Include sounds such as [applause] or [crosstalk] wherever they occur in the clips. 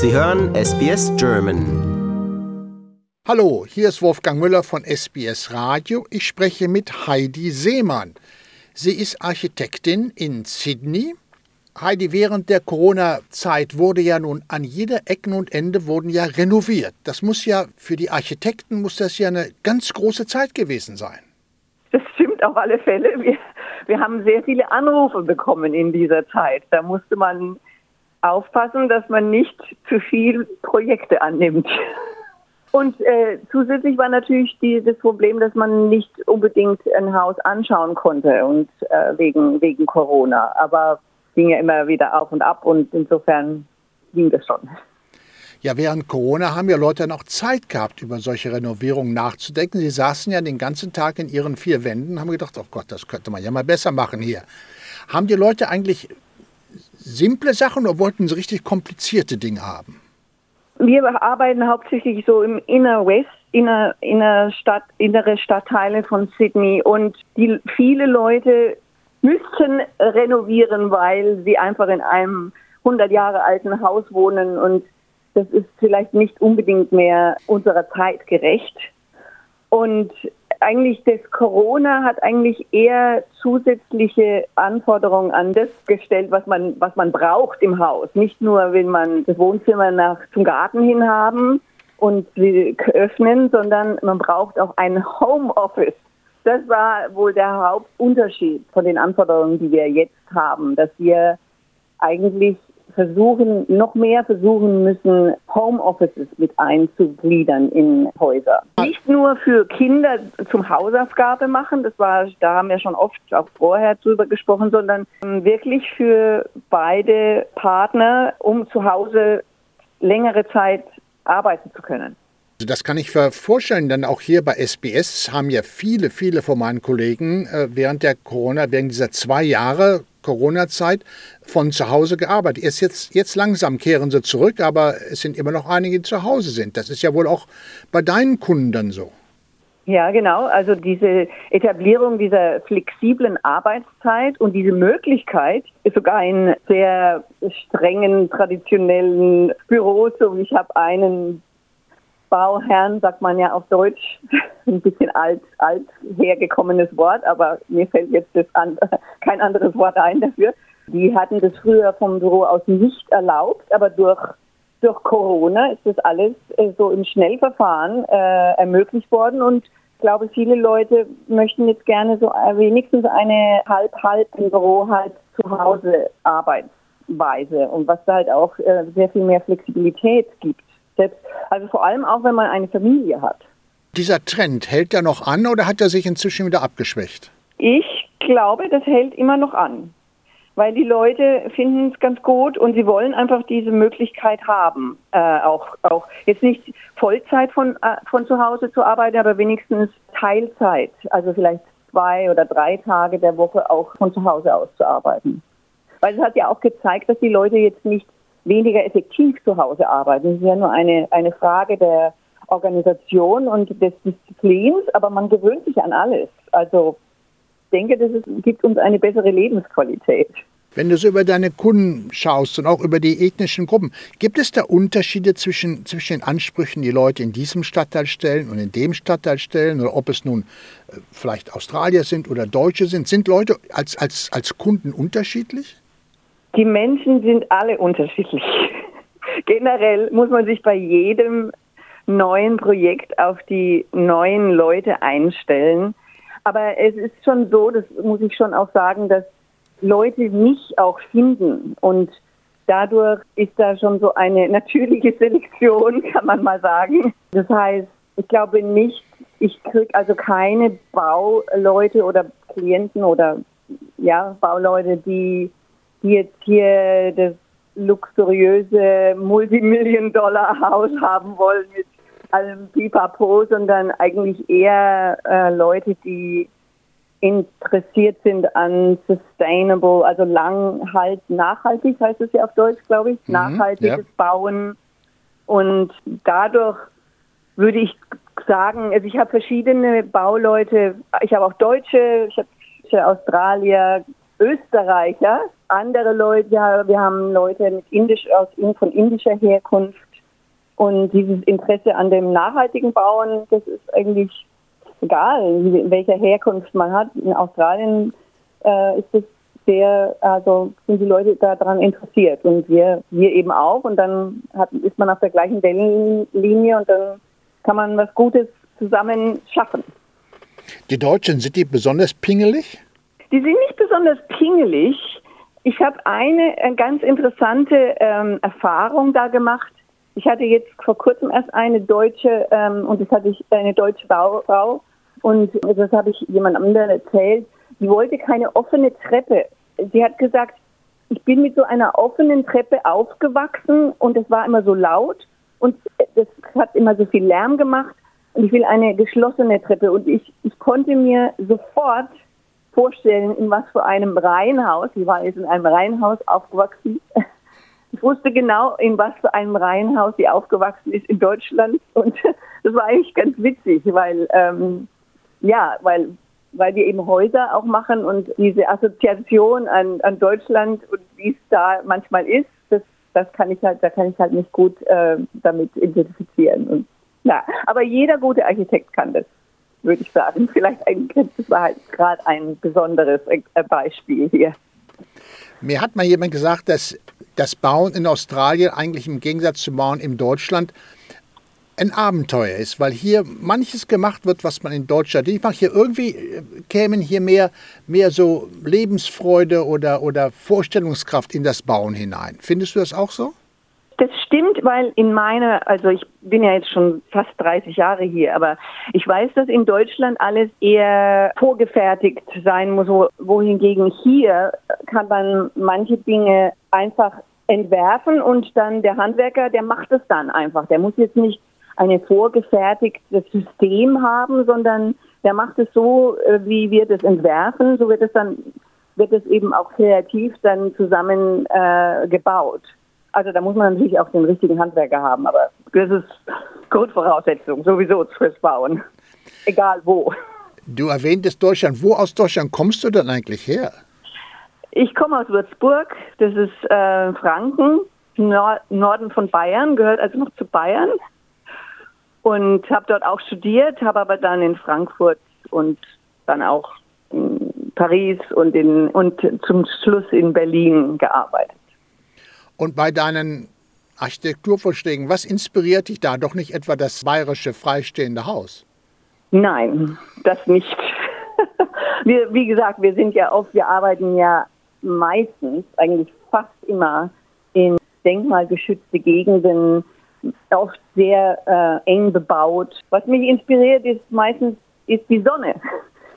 Sie hören SBS German. Hallo, hier ist Wolfgang Müller von SBS Radio. Ich spreche mit Heidi Seemann. Sie ist Architektin in Sydney. Heidi, während der Corona-Zeit wurde ja nun an jeder Ecken und Ende wurden ja renoviert. Das muss ja für die Architekten muss das ja eine ganz große Zeit gewesen sein. Das stimmt auf alle Fälle. Wir, wir haben sehr viele Anrufe bekommen in dieser Zeit. Da musste man aufpassen, dass man nicht zu viel Projekte annimmt. Und äh, zusätzlich war natürlich die, das Problem, dass man nicht unbedingt ein Haus anschauen konnte und äh, wegen wegen Corona. Aber ging ja immer wieder auf und ab und insofern ging das schon. Ja, während Corona haben ja Leute noch Zeit gehabt, über solche Renovierungen nachzudenken. Sie saßen ja den ganzen Tag in ihren vier Wänden und haben gedacht, oh Gott, das könnte man ja mal besser machen hier. Haben die Leute eigentlich simple Sachen oder wollten sie richtig komplizierte Dinge haben? Wir arbeiten hauptsächlich so im Inner West, inner, inner Stadt, innere Stadtteile von Sydney und die, viele Leute müssten renovieren, weil sie einfach in einem 100 Jahre alten Haus wohnen und das ist vielleicht nicht unbedingt mehr unserer Zeit gerecht. Und eigentlich das Corona hat eigentlich eher zusätzliche Anforderungen an das gestellt, was man, was man braucht im Haus. Nicht nur will man das Wohnzimmer nach zum Garten hin haben und öffnen, sondern man braucht auch ein Homeoffice. Das war wohl der Hauptunterschied von den Anforderungen, die wir jetzt haben, dass wir eigentlich versuchen, noch mehr versuchen müssen, Homeoffices mit einzugliedern in Häuser. Nicht nur für Kinder zum Hausaufgabe machen, das war, da haben wir schon oft auch vorher drüber gesprochen, sondern wirklich für beide Partner, um zu Hause längere Zeit arbeiten zu können. Also das kann ich mir vorstellen, denn auch hier bei SBS haben ja viele, viele von meinen Kollegen äh, während der Corona, während dieser zwei Jahre Corona-Zeit von zu Hause gearbeitet. Erst jetzt, jetzt langsam kehren sie zurück, aber es sind immer noch einige, die zu Hause sind. Das ist ja wohl auch bei deinen Kunden dann so. Ja, genau. Also diese Etablierung dieser flexiblen Arbeitszeit und diese Möglichkeit, sogar in sehr strengen, traditionellen Büros, wie ich habe einen Bauherrn, sagt man ja auf Deutsch, [laughs] ein bisschen alt, alt hergekommenes Wort, aber mir fällt jetzt das an, [laughs] kein anderes Wort ein dafür. Die hatten das früher vom Büro aus nicht erlaubt, aber durch, durch Corona ist das alles äh, so im Schnellverfahren äh, ermöglicht worden. Und ich glaube, viele Leute möchten jetzt gerne so äh, wenigstens eine halb-halb im Büro halt zu Hause Arbeitsweise. Und was da halt auch äh, sehr viel mehr Flexibilität gibt selbst, also vor allem auch, wenn man eine Familie hat. Dieser Trend, hält der noch an oder hat er sich inzwischen wieder abgeschwächt? Ich glaube, das hält immer noch an. Weil die Leute finden es ganz gut und sie wollen einfach diese Möglichkeit haben, äh, auch, auch jetzt nicht Vollzeit von, äh, von zu Hause zu arbeiten, aber wenigstens Teilzeit, also vielleicht zwei oder drei Tage der Woche auch von zu Hause aus zu arbeiten. Weil es hat ja auch gezeigt, dass die Leute jetzt nicht weniger effektiv zu Hause arbeiten. Es ist ja nur eine, eine Frage der Organisation und des Disziplins, aber man gewöhnt sich an alles. Also ich denke, das ist, gibt uns eine bessere Lebensqualität. Wenn du so über deine Kunden schaust und auch über die ethnischen Gruppen, gibt es da Unterschiede zwischen, zwischen den Ansprüchen, die Leute in diesem Stadtteil stellen und in dem Stadtteil stellen? Oder ob es nun äh, vielleicht Australier sind oder Deutsche sind? Sind Leute als, als, als Kunden unterschiedlich? Die Menschen sind alle unterschiedlich. [laughs] Generell muss man sich bei jedem neuen Projekt auf die neuen Leute einstellen. Aber es ist schon so, das muss ich schon auch sagen, dass Leute mich auch finden und dadurch ist da schon so eine [laughs] natürliche Selektion, kann man mal sagen. Das heißt, ich glaube nicht, ich kriege also keine Bauleute oder Klienten oder ja, Bauleute, die die jetzt hier das luxuriöse Multimillion-Dollar-Haus haben wollen mit allem Pipapo, sondern eigentlich eher äh, Leute, die interessiert sind an sustainable, also lang halt nachhaltig heißt es ja auf Deutsch, glaube ich, mhm, nachhaltiges ja. Bauen. Und dadurch würde ich sagen, also ich habe verschiedene Bauleute, ich habe auch Deutsche, ich habe Australier, Österreicher, andere Leute, ja, wir haben Leute mit indisch, aus, von indischer Herkunft. Und dieses Interesse an dem nachhaltigen Bauen, das ist eigentlich egal, welcher Herkunft man hat. In Australien äh, ist es sehr, also sind die Leute daran interessiert und wir, wir eben auch. Und dann hat, ist man auf der gleichen Wellenlinie und dann kann man was Gutes zusammen schaffen. Die Deutschen, sind die besonders pingelig? Die sind nicht besonders pingelig. Ich habe eine, eine, ganz interessante ähm, Erfahrung da gemacht. Ich hatte jetzt vor kurzem erst eine deutsche, ähm, und das hatte ich eine deutsche Frau, und das habe ich jemand anderem erzählt. Die wollte keine offene Treppe. Sie hat gesagt, ich bin mit so einer offenen Treppe aufgewachsen und es war immer so laut und das hat immer so viel Lärm gemacht und ich will eine geschlossene Treppe und ich, ich konnte mir sofort vorstellen, in was für einem Reihenhaus, ich war jetzt in einem Reihenhaus aufgewachsen, [laughs] ich wusste genau, in was für einem Reihenhaus sie aufgewachsen ist in Deutschland. Und [laughs] das war eigentlich ganz witzig, weil ähm, ja, weil weil wir eben Häuser auch machen und diese Assoziation an, an Deutschland und wie es da manchmal ist, das, das kann ich halt, da kann ich halt nicht gut äh, damit identifizieren. Und, ja, aber jeder gute Architekt kann das, würde ich sagen. [laughs] Vielleicht ein, das gerade ein besonderes äh, Beispiel hier. Mir hat mal jemand gesagt, dass das Bauen in Australien eigentlich im Gegensatz zum Bauen in Deutschland ein Abenteuer ist, weil hier manches gemacht wird, was man in Deutschland nicht macht. Hier irgendwie äh, kämen hier mehr, mehr so Lebensfreude oder, oder Vorstellungskraft in das Bauen hinein. Findest du das auch so? Das stimmt, weil in meiner, also ich bin ja jetzt schon fast 30 Jahre hier, aber ich weiß, dass in Deutschland alles eher vorgefertigt sein muss, wohingegen hier kann man manche Dinge einfach entwerfen und dann der Handwerker, der macht es dann einfach. Der muss jetzt nicht ein vorgefertigtes System haben, sondern der macht es so, äh, wie wir das entwerfen, so wird es dann wird es eben auch kreativ dann zusammen äh, gebaut. Also da muss man natürlich auch den richtigen Handwerker haben, aber das ist Grundvoraussetzung sowieso fürs Bauen, egal wo. Du erwähntest Deutschland. Wo aus Deutschland kommst du denn eigentlich her? Ich komme aus Würzburg, das ist äh, Franken, Nord Norden von Bayern, gehört also noch zu Bayern und habe dort auch studiert, habe aber dann in Frankfurt und dann auch in Paris und, in, und zum Schluss in Berlin gearbeitet. Und bei deinen Architekturvorschlägen, was inspiriert dich da? Doch nicht etwa das bayerische freistehende Haus? Nein, das nicht. [laughs] wir, wie gesagt, wir sind ja oft, wir arbeiten ja meistens, eigentlich fast immer in denkmalgeschützte Gegenden, oft sehr äh, eng bebaut. Was mich inspiriert, ist meistens ist die Sonne. [laughs]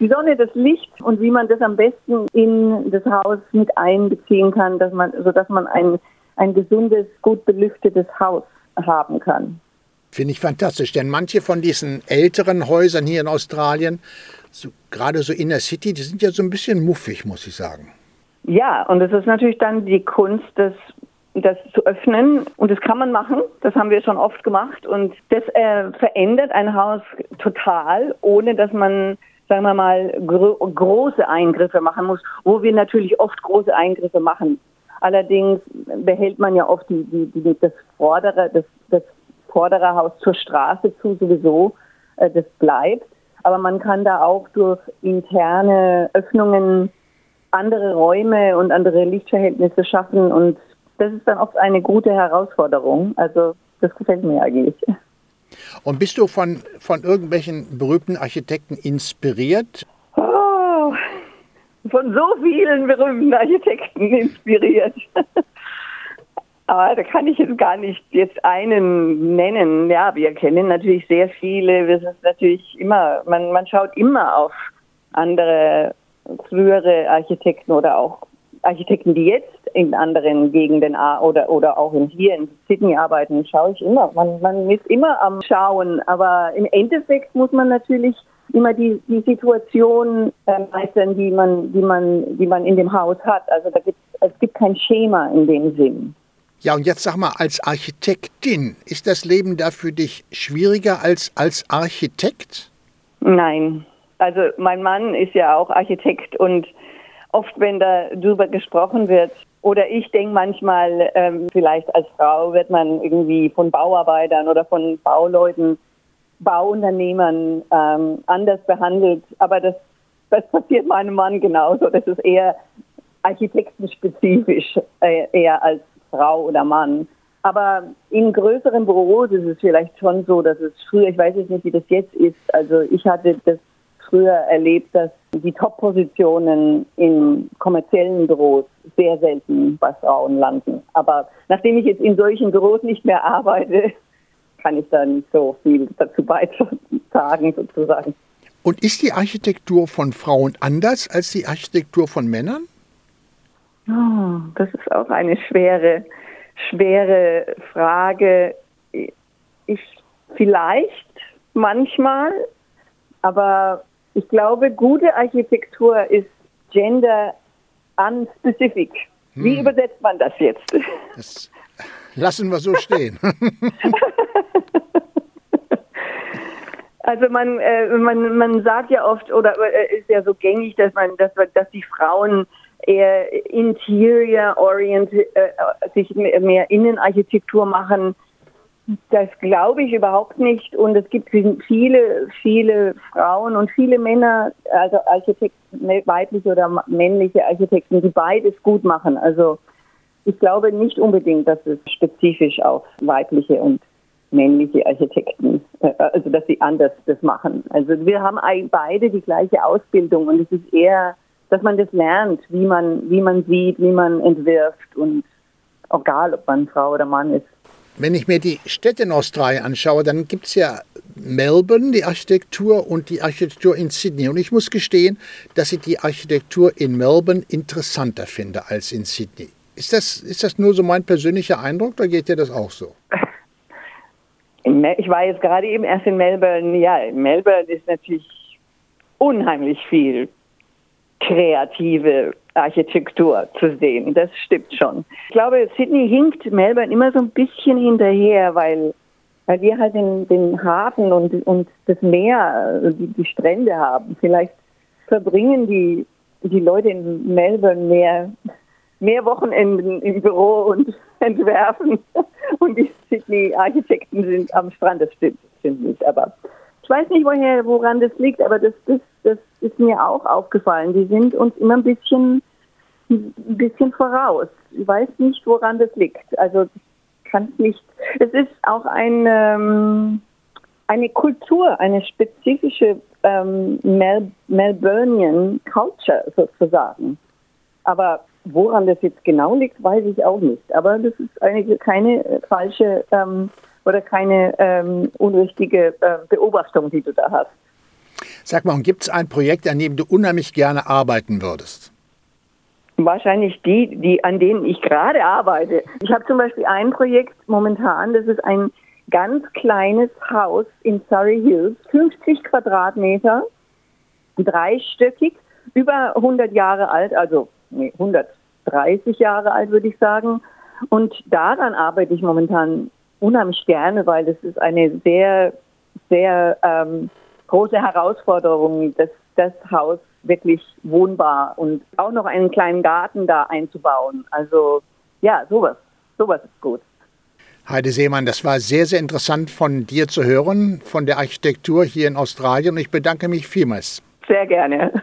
Die Sonne, das Licht und wie man das am besten in das Haus mit einbeziehen kann, dass man, sodass man ein, ein gesundes, gut belüftetes Haus haben kann. Finde ich fantastisch, denn manche von diesen älteren Häusern hier in Australien, so, gerade so in der City, die sind ja so ein bisschen muffig, muss ich sagen. Ja, und es ist natürlich dann die Kunst, das das zu öffnen. Und das kann man machen. Das haben wir schon oft gemacht. Und das äh, verändert ein Haus total, ohne dass man, sagen wir mal, gro große Eingriffe machen muss, wo wir natürlich oft große Eingriffe machen. Allerdings behält man ja oft die, die, die, das vordere, das, das vordere Haus zur Straße zu sowieso. Äh, das bleibt. Aber man kann da auch durch interne Öffnungen andere Räume und andere Lichtverhältnisse schaffen und das ist dann oft eine gute Herausforderung. Also das gefällt mir eigentlich. Und bist du von, von irgendwelchen berühmten Architekten inspiriert? Von so vielen berühmten Architekten inspiriert. [laughs] Aber da kann ich jetzt gar nicht jetzt einen nennen. Ja, wir kennen natürlich sehr viele. Wir sind natürlich immer, man, man schaut immer auf andere frühere Architekten oder auch Architekten, die jetzt in anderen Gegenden oder, oder auch in hier in Sydney arbeiten, schaue ich immer. Man, man ist immer am Schauen, aber im Endeffekt muss man natürlich immer die, die Situation äh, meistern, die man, die, man, die man in dem Haus hat. Also da gibt's, es gibt kein Schema in dem Sinn. Ja, und jetzt sag mal, als Architektin, ist das Leben da für dich schwieriger als als Architekt? Nein. Also mein Mann ist ja auch Architekt und oft, wenn darüber gesprochen wird, oder ich denke manchmal, ähm, vielleicht als Frau wird man irgendwie von Bauarbeitern oder von Bauleuten, Bauunternehmern ähm, anders behandelt. Aber das, das passiert meinem Mann genauso. Das ist eher architektenspezifisch, äh, eher als Frau oder Mann. Aber in größeren Büros ist es vielleicht schon so, dass es früher, ich weiß jetzt nicht, wie das jetzt ist, also ich hatte das früher erlebt, dass die Top-Positionen in kommerziellen Büros sehr selten bei Frauen landen. Aber nachdem ich jetzt in solchen Büros nicht mehr arbeite, kann ich da nicht so viel dazu beitragen, [laughs] sozusagen. Und ist die Architektur von Frauen anders als die Architektur von Männern? Oh, das ist auch eine schwere, schwere Frage. Ich vielleicht manchmal, aber ich glaube, gute Architektur ist gender unspecific. Wie hm. übersetzt man das jetzt? Das lassen wir so stehen. [laughs] [laughs] also man, äh, man, man sagt ja oft oder äh, ist ja so gängig, dass man, dass, dass die Frauen eher interior orientiert, äh, sich mehr Innenarchitektur machen das glaube ich überhaupt nicht. Und es gibt viele, viele Frauen und viele Männer, also Architekten, weibliche oder männliche Architekten, die beides gut machen. Also ich glaube nicht unbedingt, dass es spezifisch auf weibliche und männliche Architekten, äh, also dass sie anders das machen. Also wir haben beide die gleiche Ausbildung und es ist eher, dass man das lernt, wie man, wie man sieht, wie man entwirft und egal, ob man Frau oder Mann ist. Wenn ich mir die Städte in Australien anschaue, dann gibt es ja Melbourne, die Architektur und die Architektur in Sydney. Und ich muss gestehen, dass ich die Architektur in Melbourne interessanter finde als in Sydney. Ist das, ist das nur so mein persönlicher Eindruck oder geht dir das auch so? [laughs] Ich war jetzt gerade eben erst in Melbourne. Ja, in Melbourne ist natürlich unheimlich viel kreative Architektur zu sehen. Das stimmt schon. Ich glaube, Sydney hinkt Melbourne immer so ein bisschen hinterher, weil, weil wir halt den, den Hafen und, und das Meer, die, die Strände haben. Vielleicht verbringen die, die Leute in Melbourne mehr, mehr Wochenenden im Büro und [laughs] entwerfen. Und die Sydney-Architekten sind am Strand. Das stimmt, stimmt nicht. Aber ich weiß nicht, woher, woran das liegt, aber das, das, das ist mir auch aufgefallen. Die sind uns immer ein bisschen, ein bisschen voraus. Ich weiß nicht, woran das liegt. Also kann nicht. Es ist auch ein, ähm, eine Kultur, eine spezifische ähm, Mel Melburnian Culture sozusagen. Aber woran das jetzt genau liegt, weiß ich auch nicht. Aber das ist eine, keine falsche ähm, oder keine ähm, unrichtige äh, Beobachtung, die du da hast. Sag mal, gibt es ein Projekt, an dem du unheimlich gerne arbeiten würdest? Wahrscheinlich die, die an denen ich gerade arbeite. Ich habe zum Beispiel ein Projekt momentan, das ist ein ganz kleines Haus in Surrey Hills, 50 Quadratmeter, dreistöckig, über 100 Jahre alt, also nee, 130 Jahre alt würde ich sagen. Und daran arbeite ich momentan unheimlich gerne, weil das ist eine sehr, sehr ähm, große Herausforderung, das, das Haus wirklich wohnbar und auch noch einen kleinen Garten da einzubauen. Also ja, sowas, sowas ist gut. Heide Seemann, das war sehr, sehr interessant von dir zu hören, von der Architektur hier in Australien. Und ich bedanke mich vielmals. Sehr gerne.